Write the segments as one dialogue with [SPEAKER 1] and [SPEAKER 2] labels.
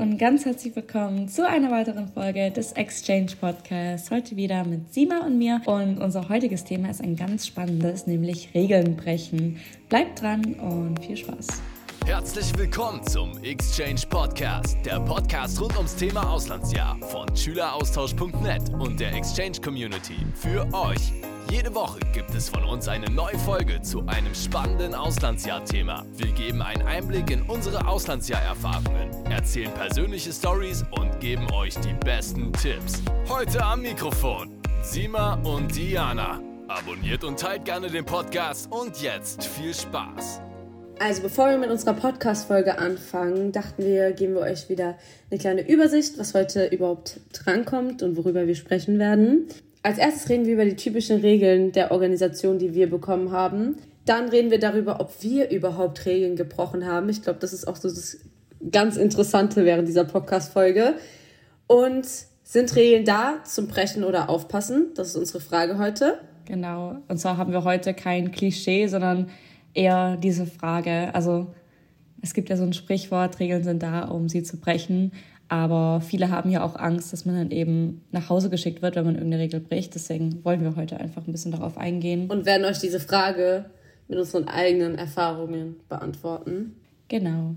[SPEAKER 1] und ganz herzlich willkommen zu einer weiteren Folge des Exchange Podcasts. Heute wieder mit Sima und mir. Und unser heutiges Thema ist ein ganz spannendes, nämlich Regeln brechen. Bleibt dran und viel Spaß.
[SPEAKER 2] Herzlich willkommen zum Exchange Podcast, der Podcast rund ums Thema Auslandsjahr von Schüleraustausch.net und der Exchange Community für euch. Jede Woche gibt es von uns eine neue Folge zu einem spannenden Auslandsjahr-Thema. Wir geben einen Einblick in unsere Auslandsjahr-Erfahrungen, erzählen persönliche Stories und geben euch die besten Tipps. Heute am Mikrofon Sima und Diana. Abonniert und teilt gerne den Podcast und jetzt viel Spaß.
[SPEAKER 3] Also bevor wir mit unserer Podcast-Folge anfangen, dachten wir, geben wir euch wieder eine kleine Übersicht, was heute überhaupt drankommt und worüber wir sprechen werden. Als erstes reden wir über die typischen Regeln der Organisation, die wir bekommen haben. Dann reden wir darüber, ob wir überhaupt Regeln gebrochen haben. Ich glaube, das ist auch so das ganz Interessante während dieser Podcast-Folge. Und sind Regeln da zum Brechen oder Aufpassen? Das ist unsere Frage heute.
[SPEAKER 1] Genau. Und zwar haben wir heute kein Klischee, sondern eher diese Frage. Also es gibt ja so ein Sprichwort, Regeln sind da, um sie zu brechen. Aber viele haben ja auch Angst, dass man dann eben nach Hause geschickt wird, wenn man irgendeine Regel bricht. Deswegen wollen wir heute einfach ein bisschen darauf eingehen.
[SPEAKER 3] Und werden euch diese Frage mit unseren eigenen Erfahrungen beantworten.
[SPEAKER 1] Genau.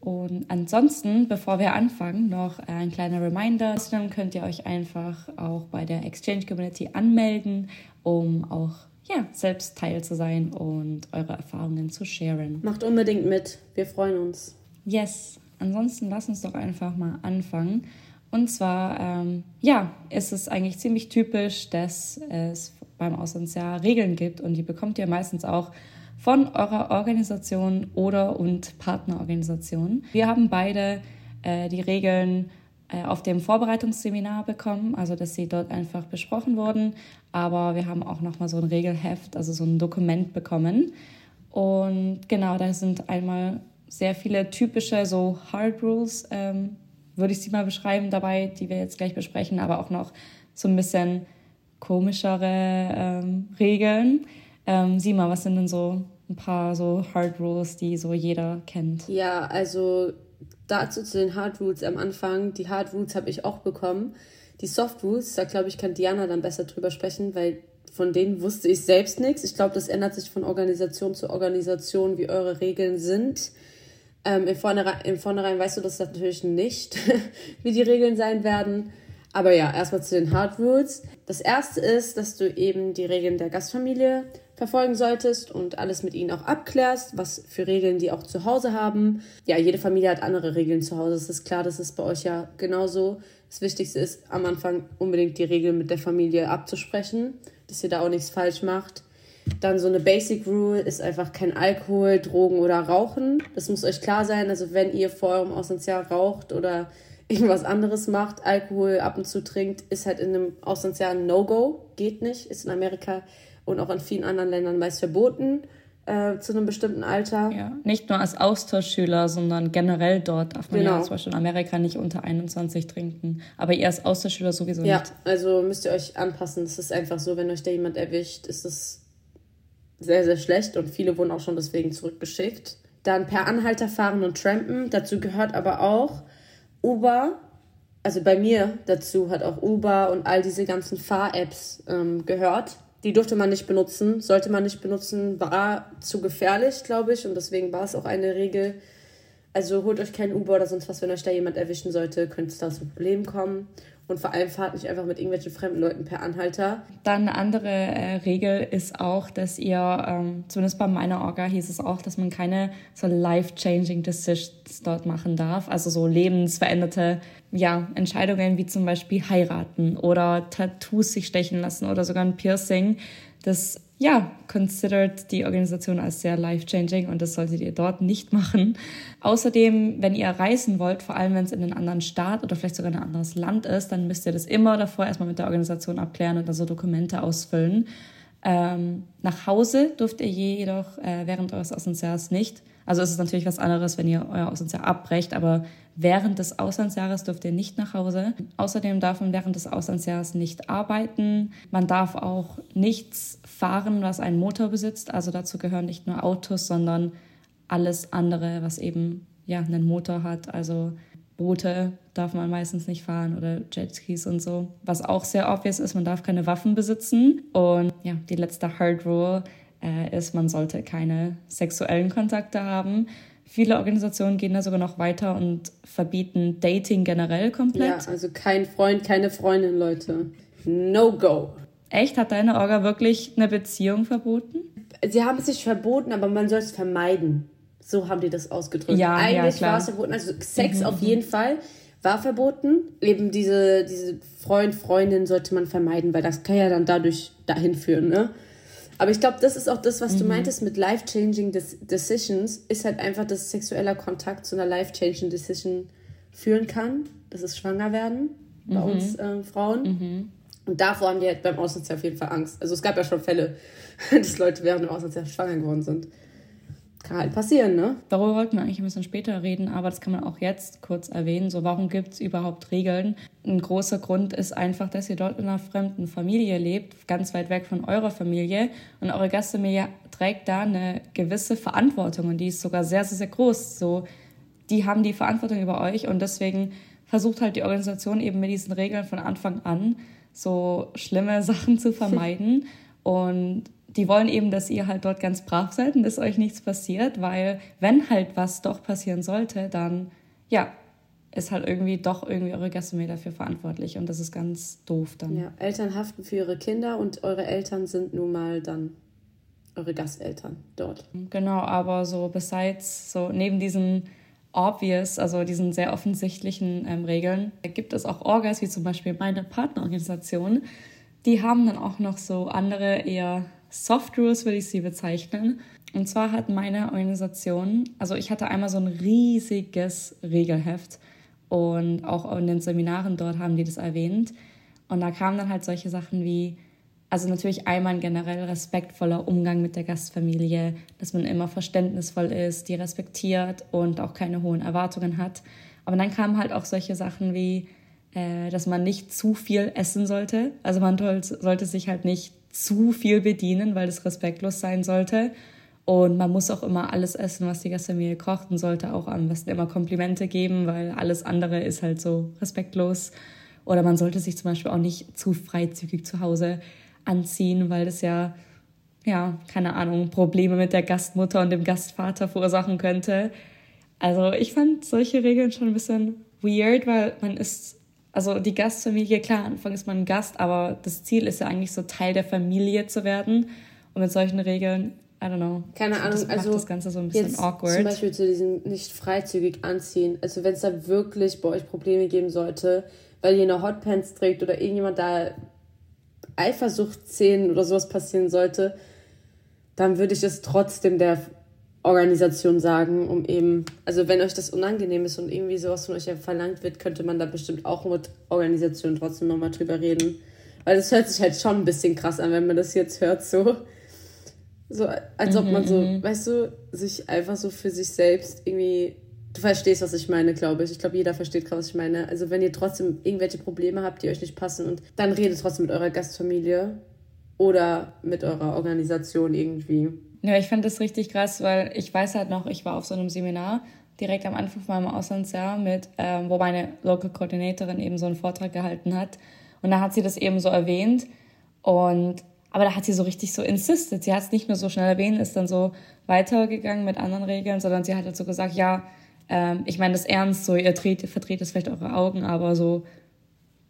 [SPEAKER 1] Und ansonsten, bevor wir anfangen, noch ein kleiner Reminder. Dann könnt ihr euch einfach auch bei der Exchange Community anmelden, um auch ja, selbst Teil zu sein und eure Erfahrungen zu sharen.
[SPEAKER 3] Macht unbedingt mit. Wir freuen uns.
[SPEAKER 1] Yes. Ansonsten lass uns doch einfach mal anfangen. Und zwar, ähm, ja, ist es eigentlich ziemlich typisch, dass es beim Auslandsjahr Regeln gibt und die bekommt ihr meistens auch von eurer Organisation oder und Partnerorganisation. Wir haben beide äh, die Regeln äh, auf dem Vorbereitungsseminar bekommen, also dass sie dort einfach besprochen wurden. Aber wir haben auch nochmal so ein Regelheft, also so ein Dokument bekommen. Und genau, da sind einmal sehr viele typische so Hard Rules, ähm, würde ich sie mal beschreiben, dabei, die wir jetzt gleich besprechen, aber auch noch so ein bisschen komischere ähm, Regeln. Ähm, sieh mal, was sind denn so ein paar so Hard Rules, die so jeder kennt?
[SPEAKER 3] Ja, also dazu zu den Hard Rules am Anfang. Die Hard Rules habe ich auch bekommen. Die Soft Rules, da glaube ich, kann Diana dann besser drüber sprechen, weil von denen wusste ich selbst nichts. Ich glaube, das ändert sich von Organisation zu Organisation, wie eure Regeln sind. Ähm, im, Vornherein, Im Vornherein weißt du das natürlich nicht, wie die Regeln sein werden. Aber ja, erstmal zu den Hard Rules. Das erste ist, dass du eben die Regeln der Gastfamilie verfolgen solltest und alles mit ihnen auch abklärst, was für Regeln die auch zu Hause haben. Ja, jede Familie hat andere Regeln zu Hause. Das ist klar, das ist bei euch ja genauso. Das Wichtigste ist am Anfang unbedingt die Regeln mit der Familie abzusprechen, dass ihr da auch nichts falsch macht. Dann so eine Basic Rule ist einfach kein Alkohol, Drogen oder Rauchen. Das muss euch klar sein. Also wenn ihr vor eurem Auslandsjahr raucht oder irgendwas anderes macht, Alkohol ab und zu trinkt, ist halt in einem Auslandsjahr ein No-Go. Geht nicht. Ist in Amerika und auch in vielen anderen Ländern meist verboten äh, zu einem bestimmten Alter.
[SPEAKER 1] Ja, nicht nur als Austauschschüler, sondern generell dort darf man genau. ja zum Beispiel in Amerika nicht unter 21 trinken. Aber ihr als Austauschschüler sowieso
[SPEAKER 3] ja,
[SPEAKER 1] nicht.
[SPEAKER 3] Ja, also müsst ihr euch anpassen. Es ist einfach so, wenn euch da jemand erwischt, ist es sehr, sehr schlecht und viele wurden auch schon deswegen zurückgeschickt. Dann per Anhalter fahren und trampen. Dazu gehört aber auch Uber. Also bei mir dazu hat auch Uber und all diese ganzen Fahr-Apps ähm, gehört. Die durfte man nicht benutzen, sollte man nicht benutzen, war zu gefährlich, glaube ich. Und deswegen war es auch eine Regel. Also holt euch keinen Uber oder sonst was, wenn euch da jemand erwischen sollte, könnte es da zu Problemen kommen. Und vor allem fahrt nicht einfach mit irgendwelchen fremden Leuten per Anhalter.
[SPEAKER 1] Dann eine andere äh, Regel ist auch, dass ihr, ähm, zumindest bei meiner Orga hieß es auch, dass man keine so life-changing Decisions dort machen darf. Also so lebensveränderte ja, Entscheidungen wie zum Beispiel heiraten oder Tattoos sich stechen lassen oder sogar ein Piercing. Das ja, considered die Organisation als sehr life-changing und das solltet ihr dort nicht machen. Außerdem, wenn ihr reisen wollt, vor allem wenn es in einen anderen Staat oder vielleicht sogar in ein anderes Land ist, dann müsst ihr das immer davor erstmal mit der Organisation abklären und dann so Dokumente ausfüllen. Ähm, nach Hause dürft ihr jedoch äh, während eures Auslandsjahres nicht. Also es ist natürlich was anderes, wenn ihr euer Auslandsjahr abbrecht, aber während des Auslandsjahres dürft ihr nicht nach Hause. Außerdem darf man während des Auslandsjahres nicht arbeiten. Man darf auch nichts fahren, was einen Motor besitzt. Also dazu gehören nicht nur Autos, sondern alles andere, was eben ja einen Motor hat. Also Boote darf man meistens nicht fahren oder Jetskis und so. Was auch sehr obvious ist, man darf keine Waffen besitzen. Und ja, die letzte Hard Rule äh, ist, man sollte keine sexuellen Kontakte haben. Viele Organisationen gehen da sogar noch weiter und verbieten Dating generell komplett.
[SPEAKER 3] Ja, also kein Freund, keine Freundin, Leute. No go.
[SPEAKER 1] Echt? Hat deine Orga wirklich eine Beziehung verboten?
[SPEAKER 3] Sie haben es nicht verboten, aber man soll es vermeiden. So haben die das ausgedrückt. Ja, Eigentlich ja, war es verboten. Also Sex mhm. auf jeden Fall war verboten. Eben diese, diese Freund, Freundin sollte man vermeiden, weil das kann ja dann dadurch dahin führen, ne? Aber ich glaube, das ist auch das, was mhm. du meintest mit life-changing decisions, ist halt einfach, dass sexueller Kontakt zu einer life-changing decision führen kann. Das ist schwanger werden bei mhm. uns äh, Frauen. Mhm. Und davor haben die halt beim Auslandsjahr auf jeden Fall Angst. Also es gab ja schon Fälle, dass Leute während dem Auslandsjahr schwanger geworden sind. Kann halt passieren, ne?
[SPEAKER 1] Darüber wollten wir eigentlich ein bisschen später reden, aber das kann man auch jetzt kurz erwähnen. So, warum gibt es überhaupt Regeln? Ein großer Grund ist einfach, dass ihr dort in einer fremden Familie lebt, ganz weit weg von eurer Familie. Und eure Gastfamilie trägt da eine gewisse Verantwortung und die ist sogar sehr, sehr, sehr groß. So, die haben die Verantwortung über euch und deswegen versucht halt die Organisation eben mit diesen Regeln von Anfang an so schlimme Sachen zu vermeiden. Und die wollen eben, dass ihr halt dort ganz brav seid und dass euch nichts passiert, weil wenn halt was doch passieren sollte, dann ja, ist halt irgendwie doch irgendwie eure Gastfamilie dafür verantwortlich und das ist ganz doof dann.
[SPEAKER 3] Ja, Eltern haften für ihre Kinder und eure Eltern sind nun mal dann eure Gasteltern dort.
[SPEAKER 1] Genau, aber so besides, so neben diesen obvious, also diesen sehr offensichtlichen ähm, Regeln, gibt es auch Orgas, wie zum Beispiel meine Partnerorganisation, die haben dann auch noch so andere eher Soft Rules, würde ich sie bezeichnen. Und zwar hat meine Organisation, also ich hatte einmal so ein riesiges Regelheft und auch in den Seminaren dort haben die das erwähnt. Und da kamen dann halt solche Sachen wie, also natürlich einmal ein generell respektvoller Umgang mit der Gastfamilie, dass man immer verständnisvoll ist, die respektiert und auch keine hohen Erwartungen hat. Aber dann kamen halt auch solche Sachen wie, äh, dass man nicht zu viel essen sollte. Also man sollte sich halt nicht zu viel bedienen, weil das respektlos sein sollte. Und man muss auch immer alles essen, was die Gastfamilie kocht und sollte auch am besten immer Komplimente geben, weil alles andere ist halt so respektlos. Oder man sollte sich zum Beispiel auch nicht zu freizügig zu Hause anziehen, weil das ja, ja, keine Ahnung, Probleme mit der Gastmutter und dem Gastvater verursachen könnte. Also ich fand solche Regeln schon ein bisschen weird, weil man ist, also die Gastfamilie, klar, am Anfang ist man ein Gast, aber das Ziel ist ja eigentlich so Teil der Familie zu werden. Und mit solchen Regeln, I don't know. Keine Ahnung, das macht
[SPEAKER 3] also das Ganze so ein bisschen jetzt awkward. Zum Beispiel zu diesem nicht freizügig anziehen. Also wenn es da wirklich bei euch Probleme geben sollte, weil ihr eine Hotpants trägt oder irgendjemand da Eifersuchtsszenen oder sowas passieren sollte, dann würde ich es trotzdem der Organisation sagen, um eben, also wenn euch das unangenehm ist und irgendwie sowas von euch ja verlangt wird, könnte man da bestimmt auch mit Organisation trotzdem nochmal drüber reden. Weil das hört sich halt schon ein bisschen krass an, wenn man das jetzt hört, so. So, als ob man so, mhm. weißt du, sich einfach so für sich selbst irgendwie Du verstehst, was ich meine, glaube ich. Ich glaube, jeder versteht gerade, was ich meine. Also, wenn ihr trotzdem irgendwelche Probleme habt, die euch nicht passen, und dann redet trotzdem mit eurer Gastfamilie oder mit eurer Organisation irgendwie.
[SPEAKER 1] Ja, ich fand das richtig krass, weil ich weiß halt noch, ich war auf so einem Seminar direkt am Anfang von meinem Auslandsjahr mit, ähm, wo meine Local Coordinatorin eben so einen Vortrag gehalten hat. Und da hat sie das eben so erwähnt. Und aber da hat sie so richtig so insisted. Sie hat es nicht nur so schnell erwähnt, ist dann so weitergegangen mit anderen Regeln, sondern sie hat halt so gesagt, ja, ähm, ich meine das ernst, so ihr dreht, verdreht es vielleicht eure Augen, aber so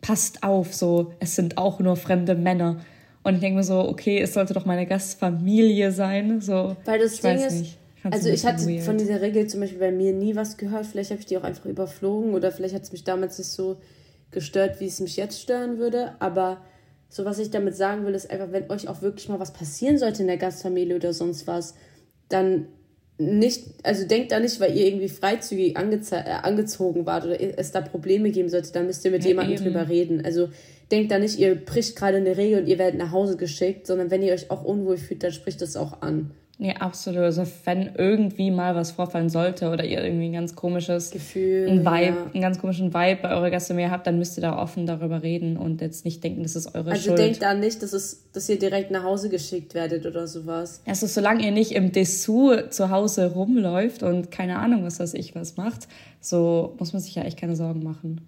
[SPEAKER 1] passt auf, so es sind auch nur fremde Männer. Und ich denke mir so, okay, es sollte doch meine Gastfamilie sein. So, Weil das
[SPEAKER 3] Ding ist, nicht. Also ich hatte weird. von dieser Regel zum Beispiel bei mir nie was gehört. Vielleicht habe ich die auch einfach überflogen oder vielleicht hat es mich damals nicht so gestört, wie es mich jetzt stören würde. Aber so was ich damit sagen will, ist einfach, wenn euch auch wirklich mal was passieren sollte in der Gastfamilie oder sonst was, dann nicht, also denkt da nicht, weil ihr irgendwie freizügig äh, angezogen wart oder es da Probleme geben sollte, dann müsst ihr mit ja, jemandem eben. drüber reden. Also denkt da nicht, ihr bricht gerade eine Regel und ihr werdet nach Hause geschickt, sondern wenn ihr euch auch unwohl fühlt, dann spricht das auch an.
[SPEAKER 1] Nee, absolut. Also wenn irgendwie mal was vorfallen sollte oder ihr irgendwie ein ganz komisches Gefühl, ein Vibe, ja. einen ganz komischen Vibe bei eurer Gäste mehr habt, dann müsst ihr da offen darüber reden und jetzt nicht denken, das ist eure
[SPEAKER 3] also
[SPEAKER 1] Schuld.
[SPEAKER 3] Also denkt da nicht, dass, es, dass ihr direkt nach Hause geschickt werdet oder sowas.
[SPEAKER 1] Also solange ihr nicht im Dessous zu Hause rumläuft und keine Ahnung, was weiß ich was macht, so muss man sich ja echt keine Sorgen machen.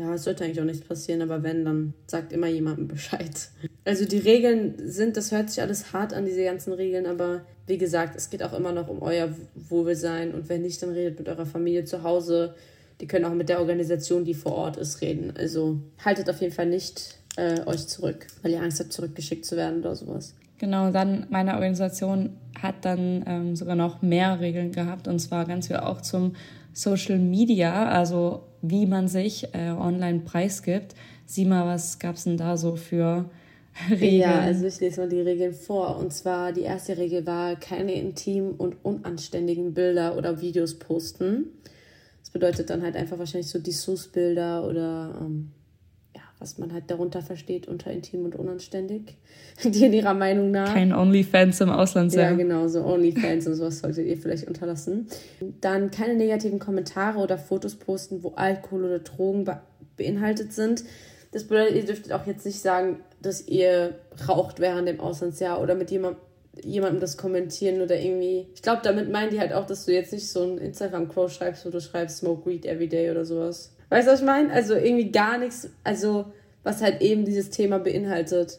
[SPEAKER 3] Ja, es sollte eigentlich auch nichts passieren, aber wenn, dann sagt immer jemandem Bescheid. Also die Regeln sind, das hört sich alles hart an, diese ganzen Regeln, aber wie gesagt, es geht auch immer noch um euer Wohlsein und wenn nicht, dann redet mit eurer Familie zu Hause. Die können auch mit der Organisation, die vor Ort ist, reden. Also haltet auf jeden Fall nicht äh, euch zurück, weil ihr Angst habt, zurückgeschickt zu werden oder sowas.
[SPEAKER 1] Genau, dann meine Organisation hat dann ähm, sogar noch mehr Regeln gehabt und zwar ganz viel auch zum Social Media, also wie man sich äh, online preisgibt. Sieh mal, was gab es denn da so für
[SPEAKER 3] Regeln? Ja, also ich lese mal die Regeln vor. Und zwar die erste Regel war, keine intimen und unanständigen Bilder oder Videos posten. Das bedeutet dann halt einfach wahrscheinlich so Dessous-Bilder oder ähm, was man halt darunter versteht unter intim und unanständig, die in ihrer Meinung nach.
[SPEAKER 1] Kein OnlyFans im Ausland
[SPEAKER 3] sein. Ja, genau, so OnlyFans und sowas solltet ihr vielleicht unterlassen. Dann keine negativen Kommentare oder Fotos posten, wo Alkohol oder Drogen be beinhaltet sind. Das bedeutet, ihr dürftet auch jetzt nicht sagen, dass ihr raucht während dem Auslandsjahr oder mit jemandem jemandem das kommentieren oder irgendwie. Ich glaube, damit meinen die halt auch, dass du jetzt nicht so ein Instagram-Quote schreibst, wo du schreibst Smoke Weed every day oder sowas. Weißt du, was ich meine? Also irgendwie gar nichts, also was halt eben dieses Thema beinhaltet.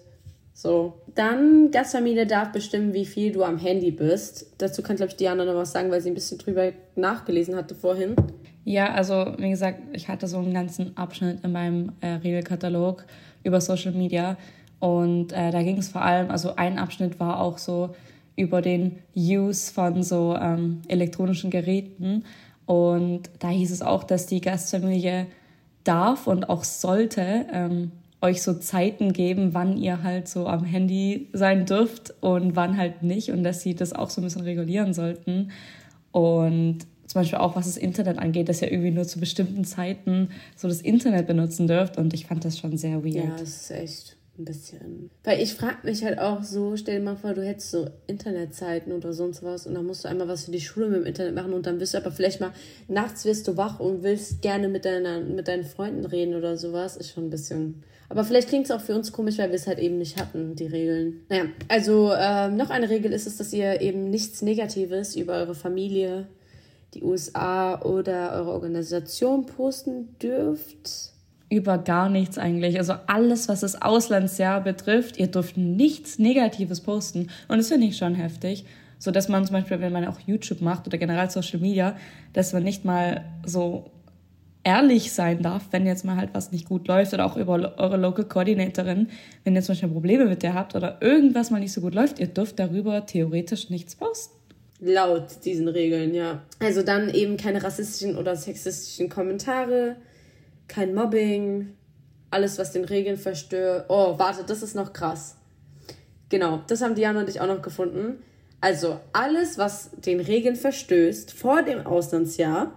[SPEAKER 3] So. Dann, Gastfamilie darf bestimmen, wie viel du am Handy bist. Dazu kann, glaube ich, Diana noch was sagen, weil sie ein bisschen drüber nachgelesen hatte vorhin.
[SPEAKER 1] Ja, also wie gesagt, ich hatte so einen ganzen Abschnitt in meinem äh, Regelkatalog über Social Media. Und äh, da ging es vor allem, also ein Abschnitt war auch so über den Use von so ähm, elektronischen Geräten. Und da hieß es auch, dass die Gastfamilie darf und auch sollte ähm, euch so Zeiten geben, wann ihr halt so am Handy sein dürft und wann halt nicht und dass sie das auch so ein bisschen regulieren sollten. Und zum Beispiel auch was das Internet angeht, dass ihr irgendwie nur zu bestimmten Zeiten so das Internet benutzen dürft und ich fand das schon sehr weird.
[SPEAKER 3] Ja, das ist echt ein bisschen. Weil ich frage mich halt auch so, stell dir mal vor, du hättest so Internetzeiten oder sonst was und dann musst du einmal was für die Schule mit dem Internet machen und dann bist du aber vielleicht mal nachts wirst du wach und willst gerne mit, deiner, mit deinen Freunden reden oder sowas. Ist schon ein bisschen. Aber vielleicht klingt es auch für uns komisch, weil wir es halt eben nicht hatten, die Regeln. Naja, also ähm, noch eine Regel ist es, dass ihr eben nichts Negatives über eure Familie, die USA oder eure Organisation posten dürft
[SPEAKER 1] über gar nichts eigentlich. Also alles, was das Auslandsjahr betrifft, ihr dürft nichts Negatives posten. Und das finde ich schon heftig. So dass man zum Beispiel, wenn man auch YouTube macht oder generell Social Media, dass man nicht mal so ehrlich sein darf, wenn jetzt mal halt was nicht gut läuft oder auch über eure Local Coordinatorin, wenn ihr zum Beispiel Probleme mit der habt oder irgendwas mal nicht so gut läuft, ihr dürft darüber theoretisch nichts posten.
[SPEAKER 3] Laut diesen Regeln, ja. Also dann eben keine rassistischen oder sexistischen Kommentare, kein Mobbing, alles, was den Regeln verstört. Oh, warte, das ist noch krass. Genau, das haben Diana und ich auch noch gefunden. Also, alles, was den Regeln verstößt vor dem Auslandsjahr,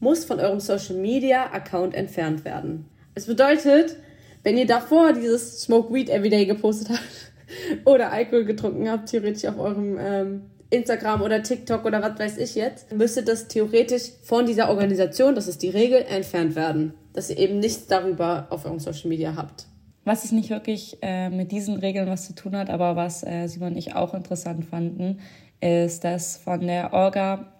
[SPEAKER 3] muss von eurem Social Media Account entfernt werden. Es bedeutet, wenn ihr davor dieses Smoke Weed Everyday gepostet habt oder Alkohol getrunken habt, theoretisch auf eurem ähm, Instagram oder TikTok oder was weiß ich jetzt, müsste das theoretisch von dieser Organisation, das ist die Regel, entfernt werden dass ihr eben nichts darüber auf eurem Social Media habt.
[SPEAKER 1] Was es nicht wirklich äh, mit diesen Regeln was zu tun hat, aber was äh, Simon und ich auch interessant fanden, ist, dass von der Orga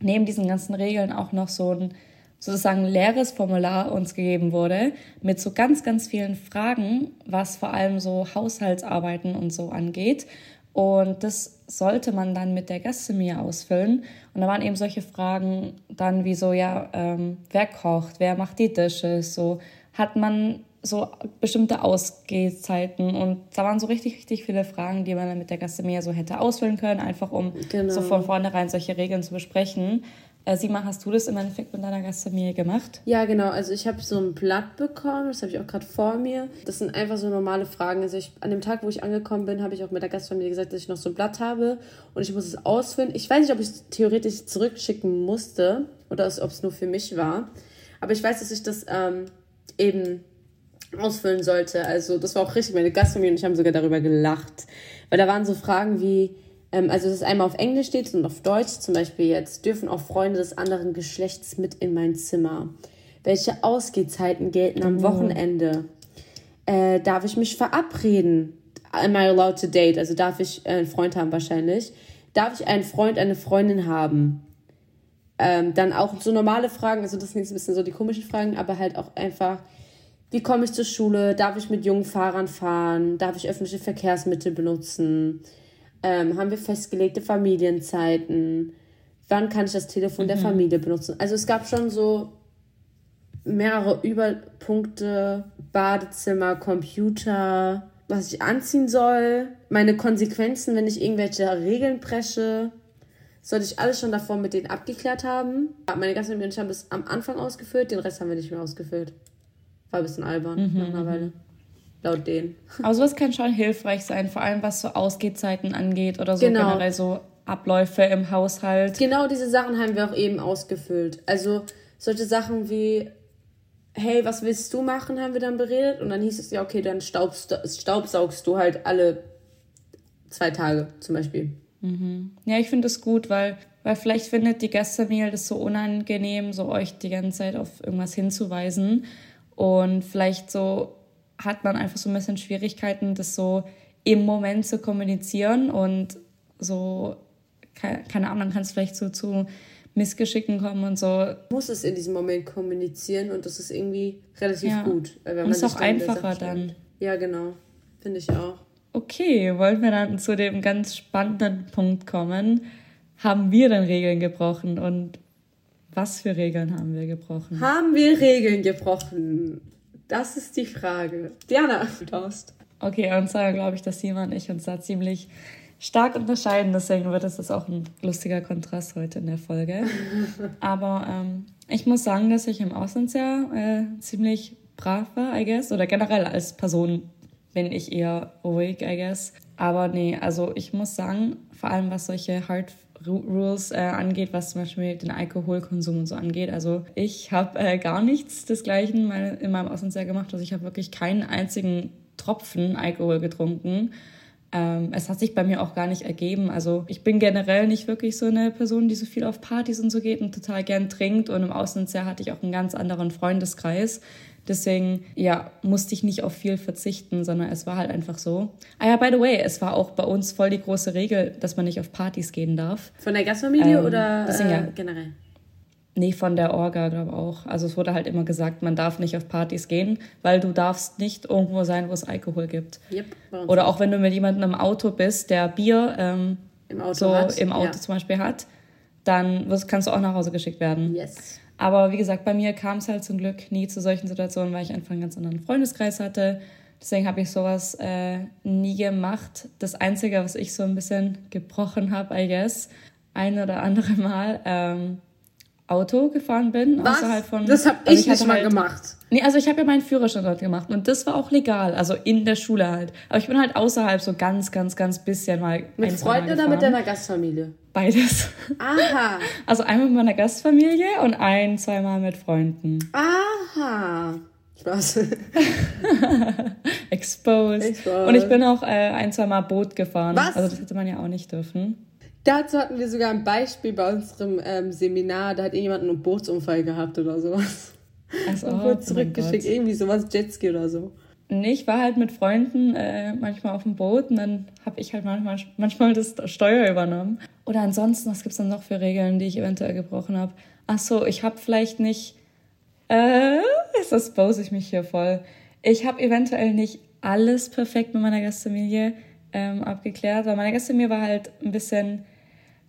[SPEAKER 1] neben diesen ganzen Regeln auch noch so ein sozusagen leeres Formular uns gegeben wurde mit so ganz, ganz vielen Fragen, was vor allem so Haushaltsarbeiten und so angeht. Und das sollte man dann mit der Gastronomie ausfüllen. Und da waren eben solche Fragen dann wie so, ja, ähm, wer kocht, wer macht die Dishes, so hat man so bestimmte Ausgehzeiten und da waren so richtig, richtig viele Fragen, die man dann mit der Gastronomie so hätte ausfüllen können, einfach um genau. so von vornherein solche Regeln zu besprechen. Äh, Sima, hast du das im Endeffekt mit deiner Gastfamilie gemacht?
[SPEAKER 3] Ja, genau. Also ich habe so ein Blatt bekommen, das habe ich auch gerade vor mir. Das sind einfach so normale Fragen. Also ich, an dem Tag, wo ich angekommen bin, habe ich auch mit der Gastfamilie gesagt, dass ich noch so ein Blatt habe und ich muss es ausfüllen. Ich weiß nicht, ob ich es theoretisch zurückschicken musste oder ob es nur für mich war. Aber ich weiß, dass ich das ähm, eben ausfüllen sollte. Also das war auch richtig. Meine Gastfamilie und ich haben sogar darüber gelacht. Weil da waren so Fragen wie, Ähm, also dass es einmal auf Englisch steht und auf Deutsch. Zum Beispiel jetzt dürfen auch Freunde des anderen Geschlechts mit in mein Zimmer. Welche Ausgehzeiten gelten am
[SPEAKER 1] Oh.
[SPEAKER 3] Wochenende? Äh, darf ich mich verabreden? Am I allowed to date? Also darf ich äh, einen Freund haben wahrscheinlich. Darf ich einen Freund, eine Freundin haben? Ähm, dann auch so normale Fragen, also das sind jetzt ein bisschen so die komischen Fragen, aber halt auch einfach, wie komme ich zur Schule? Darf ich mit jungen Fahrern fahren? Darf ich öffentliche Verkehrsmittel benutzen? Ähm, haben wir festgelegte Familienzeiten? Wann kann ich das Telefon der Familie benutzen? Also es gab schon so mehrere Überpunkte, Badezimmer, Computer, was ich anziehen soll, meine Konsequenzen, wenn ich irgendwelche Regeln breche. Sollte ich alles schon davor mit denen abgeklärt haben. Meine ganzen Menschen haben das am Anfang ausgefüllt, den Rest haben wir nicht mehr ausgefüllt. War ein bisschen albern nach einer Weile. Laut denen.
[SPEAKER 1] Aber sowas kann schon hilfreich sein, vor allem was so Ausgehzeiten angeht oder so
[SPEAKER 3] Genau.
[SPEAKER 1] generell so Abläufe im Haushalt.
[SPEAKER 3] Genau diese Sachen haben wir auch eben ausgefüllt. Also solche Sachen wie, hey, was willst du machen, haben wir dann beredet. Und dann hieß es ja, okay, dann staubst, staubsaugst du halt alle zwei Tage zum Beispiel.
[SPEAKER 1] Ja, ich finde es gut, weil, weil vielleicht findet die Gastfamilie das so unangenehm, so euch die ganze Zeit auf irgendwas hinzuweisen. Und vielleicht so hat man einfach so ein bisschen Schwierigkeiten, das so im Moment zu kommunizieren und so, keine, Ahnung, dann kann es vielleicht so zu Missgeschicken kommen und so.
[SPEAKER 3] muss es in diesem Moment kommunizieren und das ist irgendwie relativ
[SPEAKER 1] Ja.
[SPEAKER 3] gut. Wenn
[SPEAKER 1] Und ist
[SPEAKER 3] sich
[SPEAKER 1] auch
[SPEAKER 3] dann
[SPEAKER 1] einfacher dann.
[SPEAKER 3] Ja, genau. Finde ich auch.
[SPEAKER 1] Okay, wollen wir dann zu dem ganz spannenden Punkt kommen. Haben wir denn Regeln gebrochen und was für Regeln haben wir gebrochen?
[SPEAKER 3] Haben wir Regeln gebrochen? Das ist die Frage. Diana, du darfst.
[SPEAKER 1] Okay, und zwar glaube ich, dass Simon und ich uns da ziemlich stark unterscheiden. Deswegen wird es auch ein lustiger Kontrast heute in der Folge. Aber ähm, ich muss sagen, dass ich im Auslandsjahr äh, ziemlich brav war, I guess. Oder generell als Person bin ich eher ruhig, I guess. Aber nee, also ich muss sagen, vor allem was solche Hard Rules äh, angeht, was zum Beispiel den Alkoholkonsum und so angeht. Also ich habe äh, gar nichts desgleichen in meinem Auslandsjahr gemacht. Also ich habe wirklich keinen einzigen Tropfen Alkohol getrunken. Ähm, es hat sich bei mir auch gar nicht ergeben. Also ich bin generell nicht wirklich so eine Person, die so viel auf Partys und so geht und total gern trinkt. Und im Auslandsjahr hatte ich auch einen ganz anderen Freundeskreis. Deswegen, ja, musste ich nicht auf viel verzichten, sondern es war halt einfach so. Ah ja, by the way, es war auch bei uns voll die große Regel, dass man nicht auf Partys gehen darf.
[SPEAKER 3] Von der Gastfamilie
[SPEAKER 1] Ähm,
[SPEAKER 3] oder
[SPEAKER 1] deswegen ja.
[SPEAKER 3] äh, generell?
[SPEAKER 1] Nee, von der Orga, glaube auch. Also es wurde halt immer gesagt, man darf nicht auf Partys gehen, weil du darfst nicht irgendwo sein, wo es Alkohol gibt.
[SPEAKER 3] Yep,
[SPEAKER 1] Oder auch wenn du mit jemandem im Auto bist, der Bier ähm,
[SPEAKER 3] im Auto
[SPEAKER 1] so
[SPEAKER 3] hat.
[SPEAKER 1] im Auto
[SPEAKER 3] Ja.
[SPEAKER 1] zum Beispiel hat, dann wirst, kannst du auch nach Hause geschickt werden.
[SPEAKER 3] Yes.
[SPEAKER 1] Aber wie gesagt, bei mir kam es halt zum Glück nie zu solchen Situationen, weil ich einfach einen ganz anderen Freundeskreis hatte. Deswegen habe ich sowas äh, nie gemacht. Das Einzige, was ich so ein bisschen gebrochen habe, I guess, ein oder andere Mal ähm, Auto gefahren bin.
[SPEAKER 3] Was?
[SPEAKER 1] Außerhalb von,
[SPEAKER 3] das habe
[SPEAKER 1] also
[SPEAKER 3] ich, nicht mal
[SPEAKER 1] halt-
[SPEAKER 3] gemacht.
[SPEAKER 1] Nee, also ich habe ja meinen Führerschein dort gemacht und das war auch legal, also in der Schule halt. Aber ich bin halt außerhalb so ganz, ganz, ganz bisschen mal
[SPEAKER 3] Mit
[SPEAKER 1] Mal
[SPEAKER 3] Freunden oder mit deiner Gastfamilie?
[SPEAKER 1] Beides.
[SPEAKER 3] Aha.
[SPEAKER 1] Also einmal mit meiner Gastfamilie und ein, zweimal mit Freunden.
[SPEAKER 3] Aha. Spaß.
[SPEAKER 1] Exposed.
[SPEAKER 3] Exposed.
[SPEAKER 1] Und ich bin auch äh, ein, zweimal Boot gefahren.
[SPEAKER 3] Was?
[SPEAKER 1] Also das hätte man ja auch nicht dürfen.
[SPEAKER 3] Dazu hatten wir sogar ein Beispiel bei unserem ähm, Seminar. Da hat irgendjemand einen Bootsunfall gehabt oder sowas.
[SPEAKER 1] Also,
[SPEAKER 3] Und
[SPEAKER 1] oh
[SPEAKER 3] wurde zurückgeschickt. Irgendwie sowas, Jetski oder so.
[SPEAKER 1] Nee, ich war halt mit Freunden äh, manchmal auf dem Boot und dann habe ich halt manchmal, manchmal das Steuer übernommen. Oder ansonsten, was gibt's dann noch für Regeln, die ich eventuell gebrochen habe? Ach so, ich habe vielleicht nicht... Äh, jetzt expose ich mich hier voll. Ich habe eventuell nicht alles perfekt mit meiner Gastfamilie ähm, abgeklärt, weil meine Gastfamilie war halt ein bisschen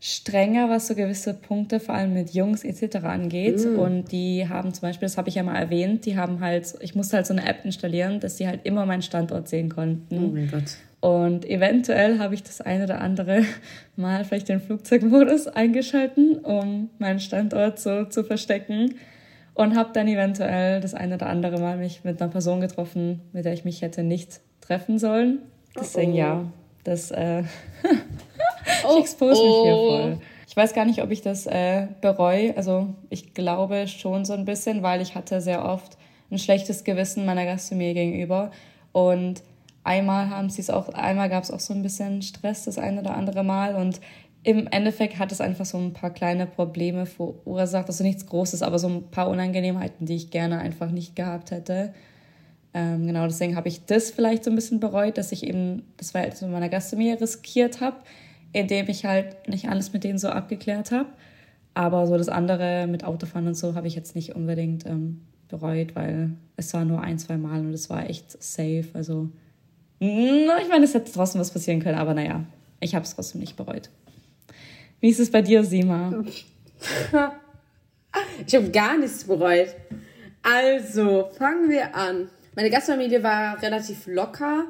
[SPEAKER 1] strenger, was so gewisse Punkte, vor allem mit Jungs etc. angeht. Und die haben zum Beispiel, das habe ich ja mal erwähnt, die haben halt, ich musste halt so eine App installieren, dass die halt immer meinen Standort sehen konnten.
[SPEAKER 3] Oh mein Gott.
[SPEAKER 1] Und eventuell habe ich das eine oder andere Mal vielleicht den Flugzeugmodus eingeschalten, um meinen Standort so zu verstecken. Und habe dann eventuell das eine oder andere Mal mich mit einer Person getroffen, mit der ich mich hätte nicht treffen sollen. Deswegen
[SPEAKER 3] Oh oh.
[SPEAKER 1] ja, das äh,
[SPEAKER 3] Oh,
[SPEAKER 1] ich expose mich hier
[SPEAKER 3] oh.
[SPEAKER 1] voll. Ich weiß gar nicht, ob ich das äh, bereue. Also ich glaube schon so ein bisschen, weil ich hatte sehr oft ein schlechtes Gewissen meiner Gastfamilie gegenüber. Und einmal haben sie es auch, einmal gab es auch so ein bisschen Stress das eine oder andere Mal und im Endeffekt hat es einfach so ein paar kleine Probleme verursacht. Also nichts Großes, aber so ein paar Unangenehmheiten, die ich gerne einfach nicht gehabt hätte. Ähm, genau, deswegen habe ich das vielleicht so ein bisschen bereut, dass ich eben das Verhältnis mit meiner Gastfamilie riskiert habe, indem ich halt nicht alles mit denen so abgeklärt habe. Aber so das andere mit Autofahren und so habe ich jetzt nicht unbedingt ähm, bereut, weil es war nur ein, zwei Mal und es war echt safe. Also, ich meine, es hätte trotzdem was passieren können, aber naja, ich habe es trotzdem nicht bereut. Wie ist es bei dir, Sima?
[SPEAKER 3] ich habe gar nichts bereut. Also, fangen wir an. Meine Gastfamilie war relativ locker.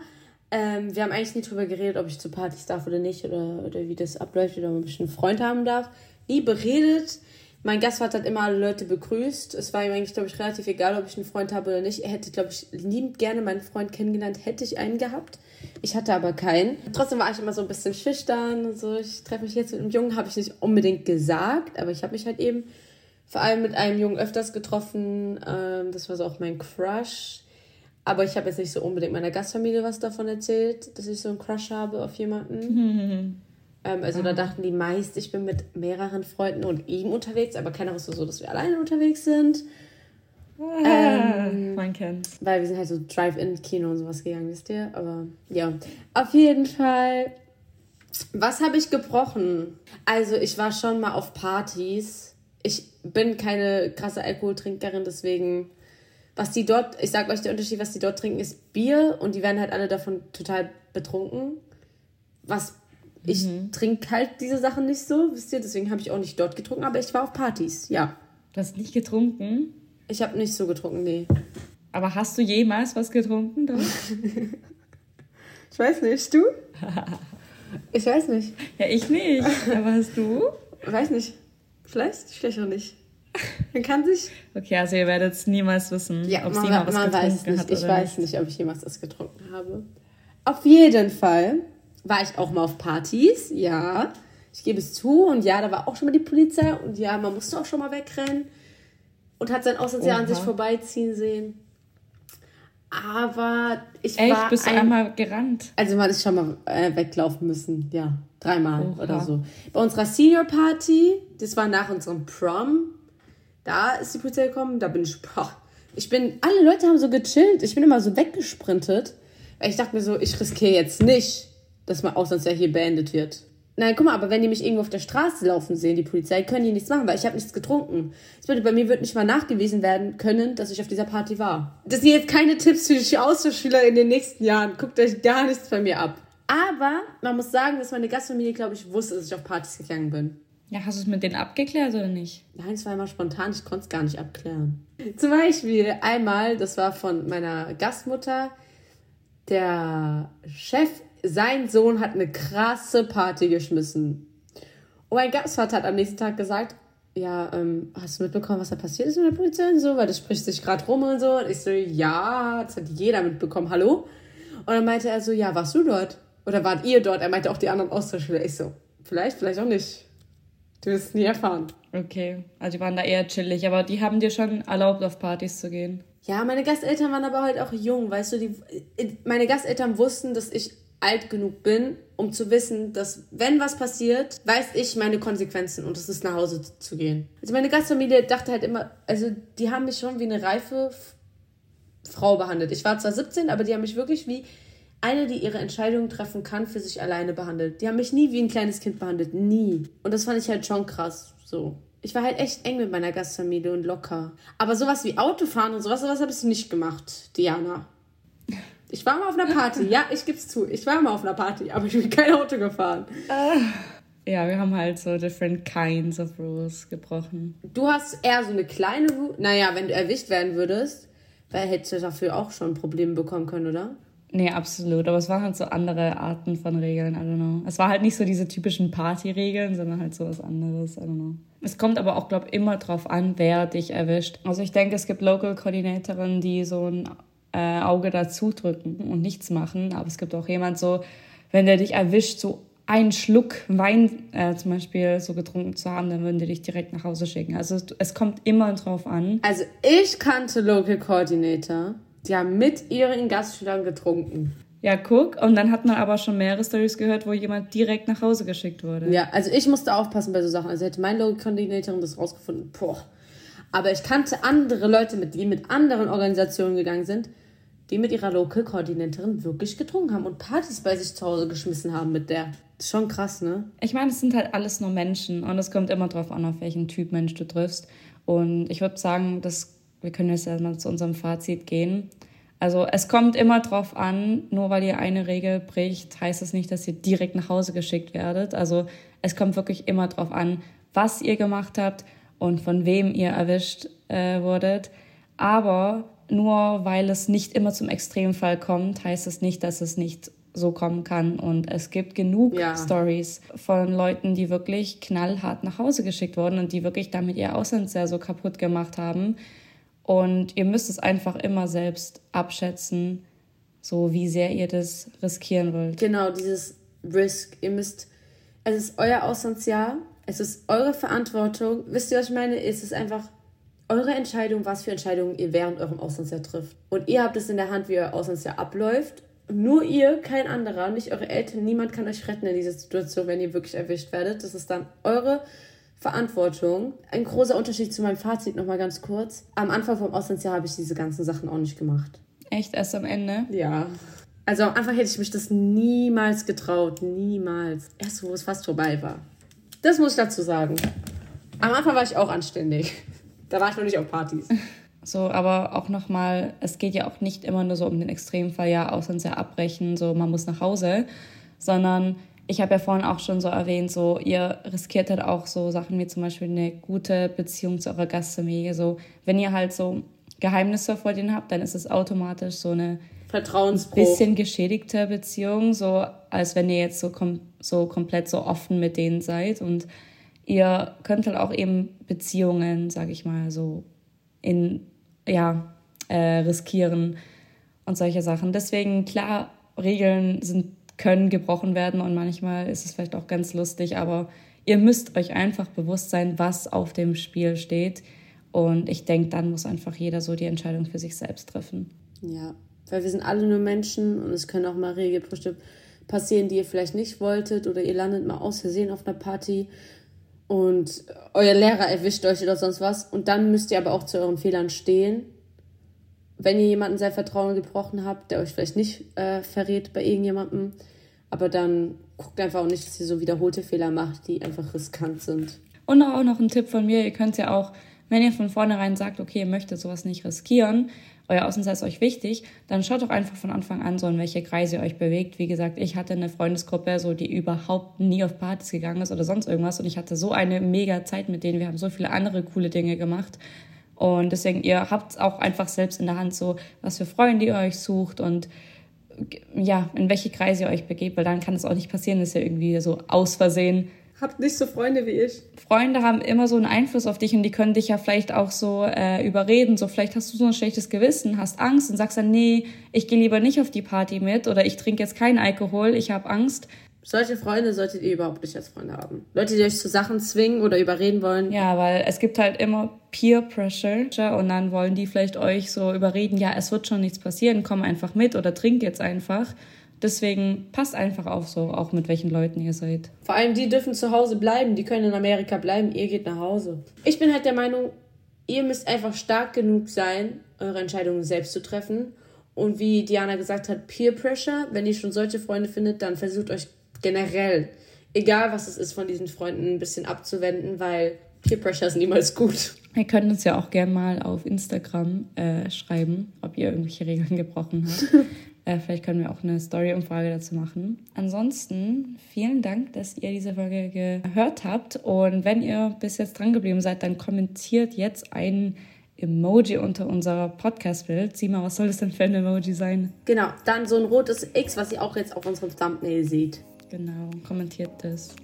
[SPEAKER 3] Ähm, wir haben eigentlich nie drüber geredet, ob ich zu Partys darf oder nicht oder, oder wie das abläuft oder ob ich einen Freund haben darf. Nie beredet. Mein Gastvater hat immer alle Leute begrüßt. Es war ihm eigentlich, glaube ich, relativ egal, ob ich einen Freund habe oder nicht. Er hätte, glaube ich, liebend gerne meinen Freund kennengelernt, hätte ich einen gehabt. Ich hatte aber keinen. Trotzdem war ich immer so ein bisschen schüchtern und so. Ich treffe mich jetzt mit einem Jungen, habe ich nicht unbedingt gesagt, aber ich habe mich halt eben vor allem mit einem Jungen öfters getroffen. Ähm, das war so auch mein Crush. Aber ich habe jetzt nicht so unbedingt meiner Gastfamilie was davon erzählt, dass ich so einen Crush habe auf jemanden. ähm, also da dachten die meist, ich bin mit mehreren Freunden und ihm unterwegs, aber keiner wusste so, dass wir alleine unterwegs sind.
[SPEAKER 1] Ah, ähm, man kennt's.
[SPEAKER 3] Weil wir sind halt so Drive-In-Kino und sowas gegangen, wisst ihr? Aber ja, auf jeden Fall. Was habe ich gebrochen? Also ich war schon mal auf Partys. Ich bin keine krasse Alkoholtrinkerin, deswegen was die dort, ich sag euch der Unterschied, was die dort trinken, ist Bier und die werden halt alle davon total betrunken. Was ich mhm. trinke halt diese Sachen nicht so, wisst ihr, deswegen habe ich auch nicht dort getrunken, aber ich war auf Partys, ja.
[SPEAKER 1] Du hast nicht getrunken?
[SPEAKER 3] Ich habe nicht so getrunken, nee.
[SPEAKER 1] Aber hast du jemals was getrunken dort?
[SPEAKER 3] ich weiß nicht, du? ich weiß nicht.
[SPEAKER 1] Ja, ich nicht. Aber hast du?
[SPEAKER 3] Weiß nicht. Vielleicht, vielleicht auch nicht. Man kann sich.
[SPEAKER 1] Okay, also ihr werdet es niemals wissen, ja, ob man, sie mal was man getrunken
[SPEAKER 3] weiß nicht. hat. Oder ich weiß nicht, ob ich jemals das getrunken habe. Auf jeden Fall war ich auch mal auf Partys, ja. Ich gebe es zu und ja, da war auch schon mal die Polizei und ja, man musste auch schon mal wegrennen und hat sein Auslandsjahr an sich vorbeiziehen sehen. Aber ich
[SPEAKER 1] Echt? war. Bist du einmal gerannt?
[SPEAKER 3] Also man ist schon mal äh, weglaufen müssen, ja. Dreimal Oha. oder so. Bei unserer Senior Party, das war nach unserem Prom, da ist die Polizei gekommen, da bin ich, boah, ich bin, alle Leute haben so gechillt. Ich bin immer so weggesprintet. Weil ich dachte mir so, ich riskiere jetzt nicht, dass mein Auslandsjahr hier beendet wird. Nein, guck mal, aber wenn die mich irgendwo auf der Straße laufen sehen, die Polizei, können die nichts machen, weil ich habe nichts getrunken. Das bedeutet, bei mir wird nicht mal nachgewiesen werden können, dass ich auf dieser Party war. Das sind jetzt keine Tipps für die Austauschschüler in den nächsten Jahren. Guckt euch gar nichts bei mir ab. Aber man muss sagen, dass meine Gastfamilie, glaube ich, wusste, dass ich auf Partys gegangen bin.
[SPEAKER 1] Ja, hast du es mit denen abgeklärt oder nicht?
[SPEAKER 3] Nein, es war immer spontan, ich konnte es gar nicht abklären. Zum Beispiel einmal, das war von meiner Gastmutter, der Chef, sein Sohn hat eine krasse Party geschmissen. Und mein Gastvater hat am nächsten Tag gesagt, ja, ähm, hast du mitbekommen, was da passiert ist mit der Polizei und so? Weil das spricht sich gerade rum und so. Und ich so, ja, das hat jeder mitbekommen, hallo? Und dann meinte er so, ja, warst du dort? Oder wart ihr dort? Er meinte auch die anderen Austauschschüler. Ich so, vielleicht, vielleicht auch nicht. Du wirst es nie erfahren.
[SPEAKER 1] Okay, also die waren da eher chillig, aber die haben dir schon erlaubt, auf Partys zu gehen.
[SPEAKER 3] Ja, meine Gasteltern waren aber halt auch jung, weißt du, die, meine Gasteltern wussten, dass ich alt genug bin, um zu wissen, dass wenn was passiert, weiß ich meine Konsequenzen und es ist nach Hause zu gehen. Also meine Gastfamilie dachte halt immer, also die haben mich schon wie eine reife Frau behandelt. Ich war zwar 17, aber die haben mich wirklich wie eine, die ihre Entscheidungen treffen kann, für sich alleine behandelt. Die haben mich nie wie ein kleines Kind behandelt. Nie. Und das fand ich halt schon krass. So. Ich war halt echt eng mit meiner Gastfamilie und locker. Aber sowas wie Autofahren und sowas, sowas habe ich nicht gemacht, Diana. Ich war mal auf einer Party. Ja, ich geb's zu. Ich war mal auf einer Party, aber ich bin kein Auto gefahren.
[SPEAKER 1] Ja, wir haben halt so different kinds of rules gebrochen.
[SPEAKER 3] Du hast eher so eine kleine Rule. Naja, wenn du erwischt werden würdest, weil hättest du dafür auch schon Probleme bekommen können, oder?
[SPEAKER 1] Nee, absolut. Aber es waren halt so andere Arten von Regeln. I don't know. Es war halt nicht so diese typischen Party-Regeln, sondern halt so was anderes. I don't know. Es kommt aber auch, glaube ich, immer drauf an, wer dich erwischt. Also ich denke, es gibt Local Koordinatorinnen, die so ein äh, Auge dazu drücken und nichts machen. Aber es gibt auch jemand so, wenn der dich erwischt, so einen Schluck Wein äh, zum Beispiel so getrunken zu haben, dann würden die dich direkt nach Hause schicken. Also es, es kommt immer drauf an.
[SPEAKER 3] Also ich kannte Local Coordinator die haben mit ihren Gastschülern getrunken.
[SPEAKER 1] Ja, guck. Und dann hat man aber schon mehrere Stories gehört, wo jemand direkt nach Hause geschickt wurde.
[SPEAKER 3] Ja, also ich musste aufpassen bei so Sachen. Also hätte meine Logik-Koordinatorin das rausgefunden. Boah. Aber ich kannte andere Leute, mit, die mit anderen Organisationen gegangen sind, die mit ihrer Local-Koordinatorin wirklich getrunken haben und Partys bei sich zu Hause geschmissen haben mit der. Das ist schon krass, ne?
[SPEAKER 1] Ich meine, es sind halt alles nur Menschen und es kommt immer drauf an, auf welchen Typ Mensch du triffst. Und ich würde sagen, dass wir können jetzt erstmal zu unserem Fazit gehen. Also es kommt immer drauf an, nur weil ihr eine Regel bricht, heißt es das nicht, dass ihr direkt nach Hause geschickt werdet. Also es kommt wirklich immer drauf an, was ihr gemacht habt und von wem ihr erwischt äh, wurdet. Aber nur weil es nicht immer zum Extremfall kommt, heißt es nicht, dass es nicht so kommen kann. Und es gibt genug ja. Stories von Leuten, die wirklich knallhart nach Hause geschickt wurden und die wirklich damit ihr Auslandsjahr so kaputt gemacht haben. Und ihr müsst es einfach immer selbst abschätzen, so wie sehr ihr das riskieren wollt.
[SPEAKER 3] Genau, dieses Risk. Ihr müsst, es ist euer Auslandsjahr, es ist eure Verantwortung. Wisst ihr, was ich meine? Es ist einfach eure Entscheidung, was für Entscheidungen ihr während eurem Auslandsjahr trifft. Und ihr habt es in der Hand, wie euer Auslandsjahr abläuft. Nur ihr, kein anderer, nicht eure Eltern, niemand kann euch retten in dieser Situation, wenn ihr wirklich erwischt werdet. Das ist dann eure Verantwortung. Ein großer Unterschied zu meinem Fazit nochmal ganz kurz. Am Anfang vom Auslandsjahr habe ich diese ganzen Sachen auch nicht gemacht.
[SPEAKER 1] Echt erst am Ende?
[SPEAKER 3] Ja. Also am Anfang hätte ich mich das niemals getraut. Niemals. Erst wo es fast vorbei war. Das muss ich dazu sagen. Am Anfang war ich auch anständig. Da war ich noch nicht auf Partys.
[SPEAKER 1] So, aber auch nochmal, es geht ja auch nicht immer nur so um den Extremfall, ja, Auslandsjahr abbrechen, so man muss nach Hause, sondern ich habe ja vorhin auch schon so erwähnt, so ihr riskiert halt auch so Sachen wie zum Beispiel eine gute Beziehung zu eurer Gastfamilie. So, wenn ihr halt so Geheimnisse vor denen habt, dann ist es automatisch so eine
[SPEAKER 3] Vertrauensbruch.
[SPEAKER 1] bisschen geschädigte Beziehung, so als wenn ihr jetzt so, kom so komplett so offen mit denen seid und ihr könnt halt auch eben Beziehungen, sag ich mal, so in, ja, äh, riskieren und solche Sachen. Deswegen, klar, Regeln sind, können gebrochen werden und manchmal ist es vielleicht auch ganz lustig, aber ihr müsst euch einfach bewusst sein, was auf dem Spiel steht. Und ich denke, dann muss einfach jeder so die Entscheidung für sich selbst treffen.
[SPEAKER 3] Ja, weil wir sind alle nur Menschen und es können auch mal Regelbrüche passieren, die ihr vielleicht nicht wolltet oder ihr landet mal aus Versehen auf einer Party und euer Lehrer erwischt euch oder sonst was. Und dann müsst ihr aber auch zu euren Fehlern stehen. Wenn ihr jemanden sein Vertrauen gebrochen habt, der euch vielleicht nicht äh, verrät bei irgendjemandem, aber dann guckt einfach auch nicht, dass ihr so wiederholte Fehler macht, die einfach riskant sind.
[SPEAKER 1] Und auch noch ein Tipp von mir, ihr könnt ja auch, wenn ihr von vornherein sagt, okay, ihr möchtet sowas nicht riskieren, euer Außensein ist euch wichtig, dann schaut doch einfach von Anfang an so, in welche Kreise ihr euch bewegt. Wie gesagt, ich hatte eine Freundesgruppe, so die überhaupt nie auf Partys gegangen ist oder sonst irgendwas und ich hatte so eine mega Zeit mit denen. Wir haben so viele andere coole Dinge gemacht. Und deswegen, ihr habt auch einfach selbst in der Hand so, was für Freunde ihr euch sucht und ja, in welche Kreise ihr euch begebt, weil dann kann es auch nicht passieren, dass ihr irgendwie so aus Versehen
[SPEAKER 3] Habt nicht so Freunde wie ich.
[SPEAKER 1] Freunde haben immer so einen Einfluss auf dich und die können dich ja vielleicht auch so äh, überreden. So, vielleicht hast du so ein schlechtes Gewissen, hast Angst und sagst dann, nee, ich gehe lieber nicht auf die Party mit oder ich trinke jetzt keinen Alkohol, ich habe Angst.
[SPEAKER 3] Solche Freunde solltet ihr überhaupt nicht als Freunde haben. Leute, die euch zu Sachen zwingen oder überreden wollen.
[SPEAKER 1] Ja, weil es gibt halt immer Peer Pressure und dann wollen die vielleicht euch so überreden, ja, es wird schon nichts passieren, komm einfach mit oder trink jetzt einfach. Deswegen passt einfach auf so, auch mit welchen Leuten ihr seid.
[SPEAKER 3] Vor allem die dürfen zu Hause bleiben, die können in Amerika bleiben, ihr geht nach Hause. Ich bin halt der Meinung, ihr müsst einfach stark genug sein, eure Entscheidungen selbst zu treffen. Und wie Diana gesagt hat, Peer Pressure, wenn ihr schon solche Freunde findet, dann versucht euch generell, egal was es ist, von diesen Freunden ein bisschen abzuwenden, weil Peer Pressure ist niemals gut.
[SPEAKER 1] Ihr könnt uns ja auch gerne mal auf Instagram äh, schreiben, ob ihr irgendwelche Regeln gebrochen habt. Äh, vielleicht können wir auch eine Story-Umfrage dazu machen. Ansonsten vielen Dank, dass ihr diese Folge gehört habt. Und wenn ihr bis jetzt dran geblieben seid, dann kommentiert jetzt ein Emoji unter unser Podcast-Bild. Sieh mal, was soll das denn für ein Emoji sein?
[SPEAKER 3] Genau, dann so ein rotes X, was ihr auch jetzt auf unserem Thumbnail seht.
[SPEAKER 1] Genau, kommentiert das.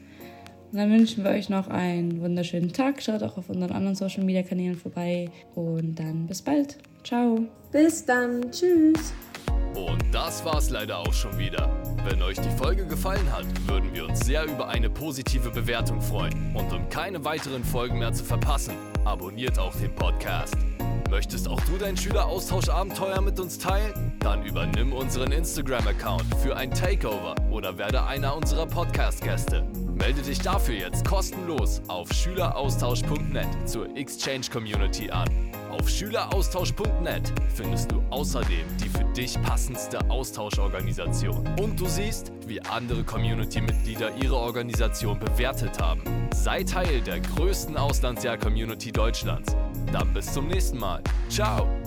[SPEAKER 1] Und dann wünschen wir euch noch einen wunderschönen Tag. Schaut auch auf unseren anderen Social Media Kanälen vorbei. Und dann bis bald. Ciao.
[SPEAKER 3] Bis dann. Tschüss.
[SPEAKER 2] Und das war's leider auch schon wieder. Wenn euch die Folge gefallen hat, würden wir uns sehr über eine positive Bewertung freuen. Und um keine weiteren Folgen mehr zu verpassen, abonniert auch den Podcast. Möchtest auch du dein Schüleraustauschabenteuer mit uns teilen? Dann übernimm unseren Instagram-Account für ein Takeover oder werde einer unserer Podcast-Gäste. Melde dich dafür jetzt kostenlos auf schüleraustausch.net zur Exchange Community an. Auf schüleraustausch.net findest du außerdem die für dich passendste Austauschorganisation. Und du siehst, wie andere Community-Mitglieder ihre Organisation bewertet haben. Sei Teil der größten Auslandsjahr-Community Deutschlands. Dann bis zum nächsten Mal. Ciao!